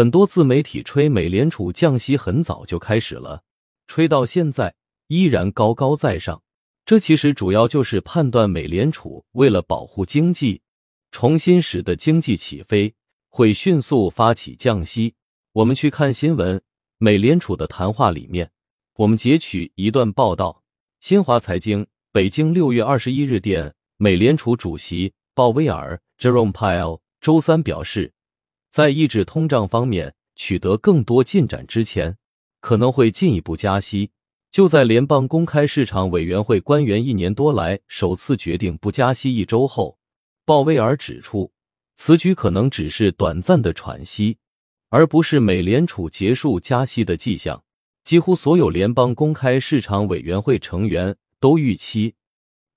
很多自媒体吹美联储降息很早就开始了，吹到现在依然高高在上。这其实主要就是判断美联储为了保护经济，重新使得经济起飞，会迅速发起降息。我们去看新闻，美联储的谈话里面，我们截取一段报道：新华财经北京六月二十一日电，美联储主席鲍威尔 （Jerome Powell） 周三表示，在抑制通胀方面取得更多进展之前，可能会进一步加息。就在联邦公开市场委员会官员一年多来首次决定不加息一周后，鲍威尔指出，此举可能只是短暂的喘息，而不是美联储结束加息的迹象。几乎所有联邦公开市场委员会成员都预期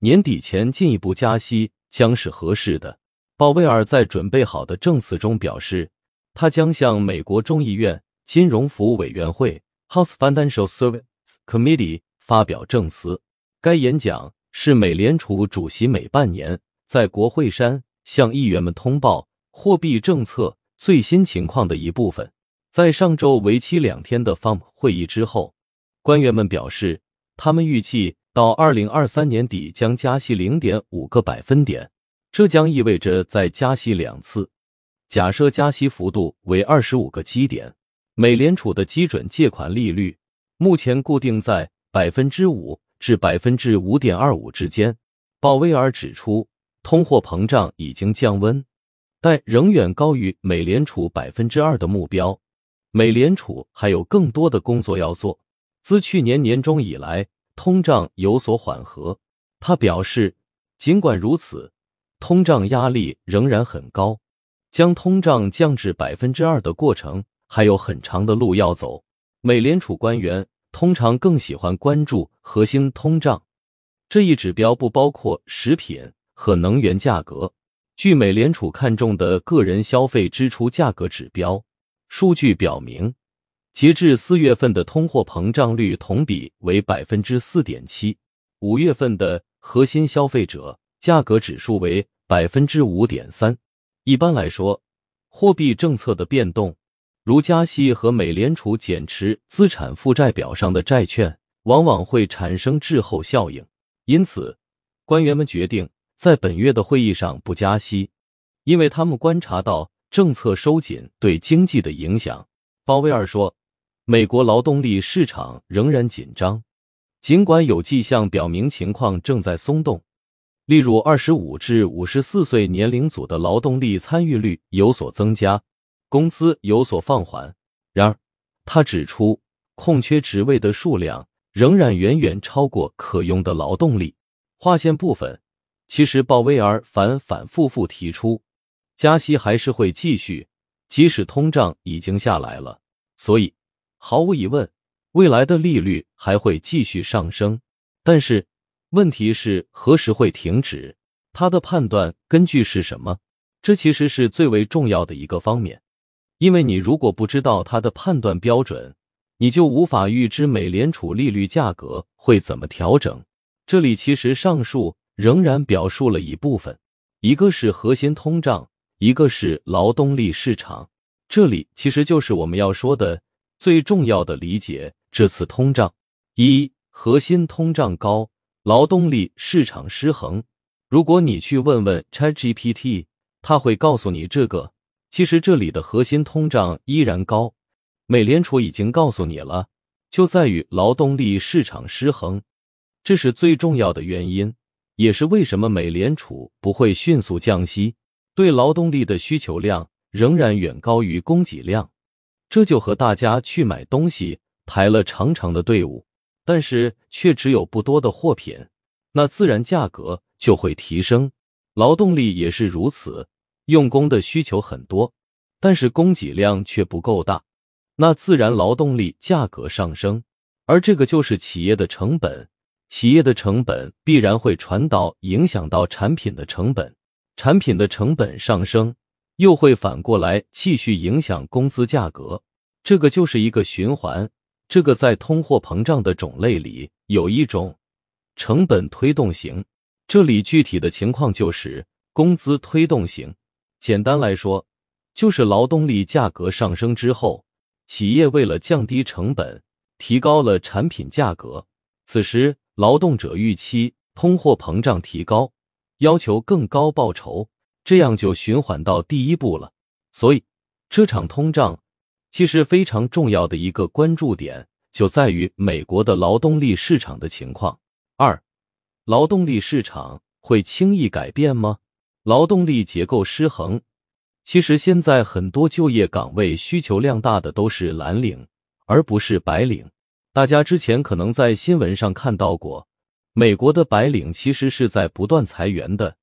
年底前进一步加息将是合适的。鲍威尔在准备好的证词中表示，他将向美国众议院金融服务委员会 （House Financial Service）。Committee 发表证词，该演讲是美联储主席每半年在国会山向议员们通报货币政策最新情况的一部分。在上周为期两天的 FOMC 会议之后，官员们表示，他们预计到二零二三年底将加息零点五个百分点，这将意味着再加息两次。假设加息幅度为二十五个基点，美联储的基准借款利率。目前固定在百分之五至百分之五点二五之间。鲍威尔指出，通货膨胀已经降温，但仍远高于美联储百分之二的目标。美联储还有更多的工作要做。自去年年中以来，通胀有所缓和。他表示，尽管如此，通胀压力仍然很高，将通胀降至百分之二的过程还有很长的路要走。美联储官员通常更喜欢关注核心通胀这一指标，不包括食品和能源价格。据美联储看重的个人消费支出价格指标数据表明，截至四月份的通货膨胀率同比为百分之四点七，五月份的核心消费者价格指数为百分之五点三。一般来说，货币政策的变动。如加息和美联储减持资产负债表上的债券，往往会产生滞后效应。因此，官员们决定在本月的会议上不加息，因为他们观察到政策收紧对经济的影响。鲍威尔说：“美国劳动力市场仍然紧张，尽管有迹象表明情况正在松动，例如二十五至五十四岁年龄组的劳动力参与率有所增加。”工资有所放缓，然而他指出，空缺职位的数量仍然远远超过可用的劳动力。划线部分，其实鲍威尔反反复复提出，加息还是会继续，即使通胀已经下来了。所以，毫无疑问，未来的利率还会继续上升。但是，问题是何时会停止？他的判断根据是什么？这其实是最为重要的一个方面。因为你如果不知道他的判断标准，你就无法预知美联储利率价格会怎么调整。这里其实上述仍然表述了一部分，一个是核心通胀，一个是劳动力市场。这里其实就是我们要说的最重要的理解这次通胀：一、核心通胀高，劳动力市场失衡。如果你去问问 ChatGPT，他会告诉你这个。其实这里的核心通胀依然高，美联储已经告诉你了，就在于劳动力市场失衡，这是最重要的原因，也是为什么美联储不会迅速降息。对劳动力的需求量仍然远高于供给量，这就和大家去买东西排了长长的队伍，但是却只有不多的货品，那自然价格就会提升。劳动力也是如此。用工的需求很多，但是供给量却不够大，那自然劳动力价格上升，而这个就是企业的成本，企业的成本必然会传导影响到产品的成本，产品的成本上升，又会反过来继续影响工资价格，这个就是一个循环。这个在通货膨胀的种类里有一种成本推动型，这里具体的情况就是工资推动型。简单来说，就是劳动力价格上升之后，企业为了降低成本，提高了产品价格。此时，劳动者预期通货膨胀提高，要求更高报酬，这样就循环到第一步了。所以，这场通胀其实非常重要的一个关注点就在于美国的劳动力市场的情况。二，劳动力市场会轻易改变吗？劳动力结构失衡，其实现在很多就业岗位需求量大的都是蓝领，而不是白领。大家之前可能在新闻上看到过，美国的白领其实是在不断裁员的，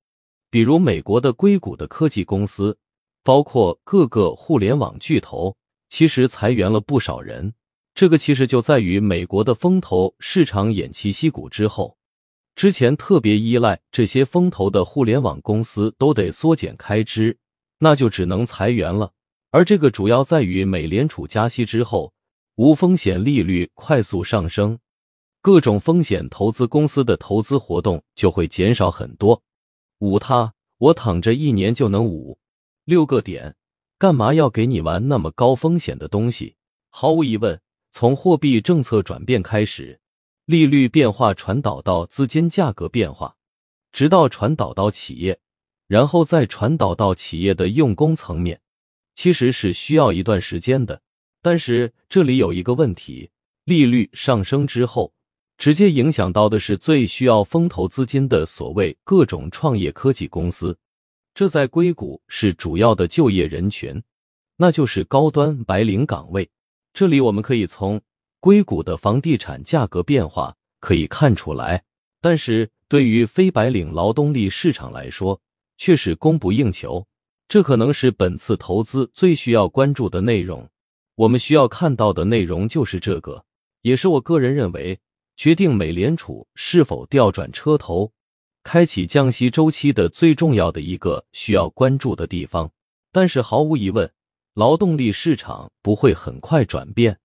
比如美国的硅谷的科技公司。包括各个互联网巨头，其实裁员了不少人。这个其实就在于美国的风投市场偃旗息鼓之后，之前特别依赖这些风投的互联网公司都得缩减开支，那就只能裁员了。而这个主要在于美联储加息之后，无风险利率快速上升，各种风险投资公司的投资活动就会减少很多。捂他，我躺着一年就能捂。六个点，干嘛要给你玩那么高风险的东西？毫无疑问，从货币政策转变开始，利率变化传导到资金价格变化，直到传导到企业，然后再传导到企业的用工层面，其实是需要一段时间的。但是这里有一个问题：利率上升之后，直接影响到的是最需要风投资金的所谓各种创业科技公司。这在硅谷是主要的就业人群，那就是高端白领岗位。这里我们可以从硅谷的房地产价格变化可以看出来，但是对于非白领劳动力市场来说，却是供不应求。这可能是本次投资最需要关注的内容。我们需要看到的内容就是这个，也是我个人认为决定美联储是否调转车头。开启降息周期的最重要的一个需要关注的地方，但是毫无疑问，劳动力市场不会很快转变。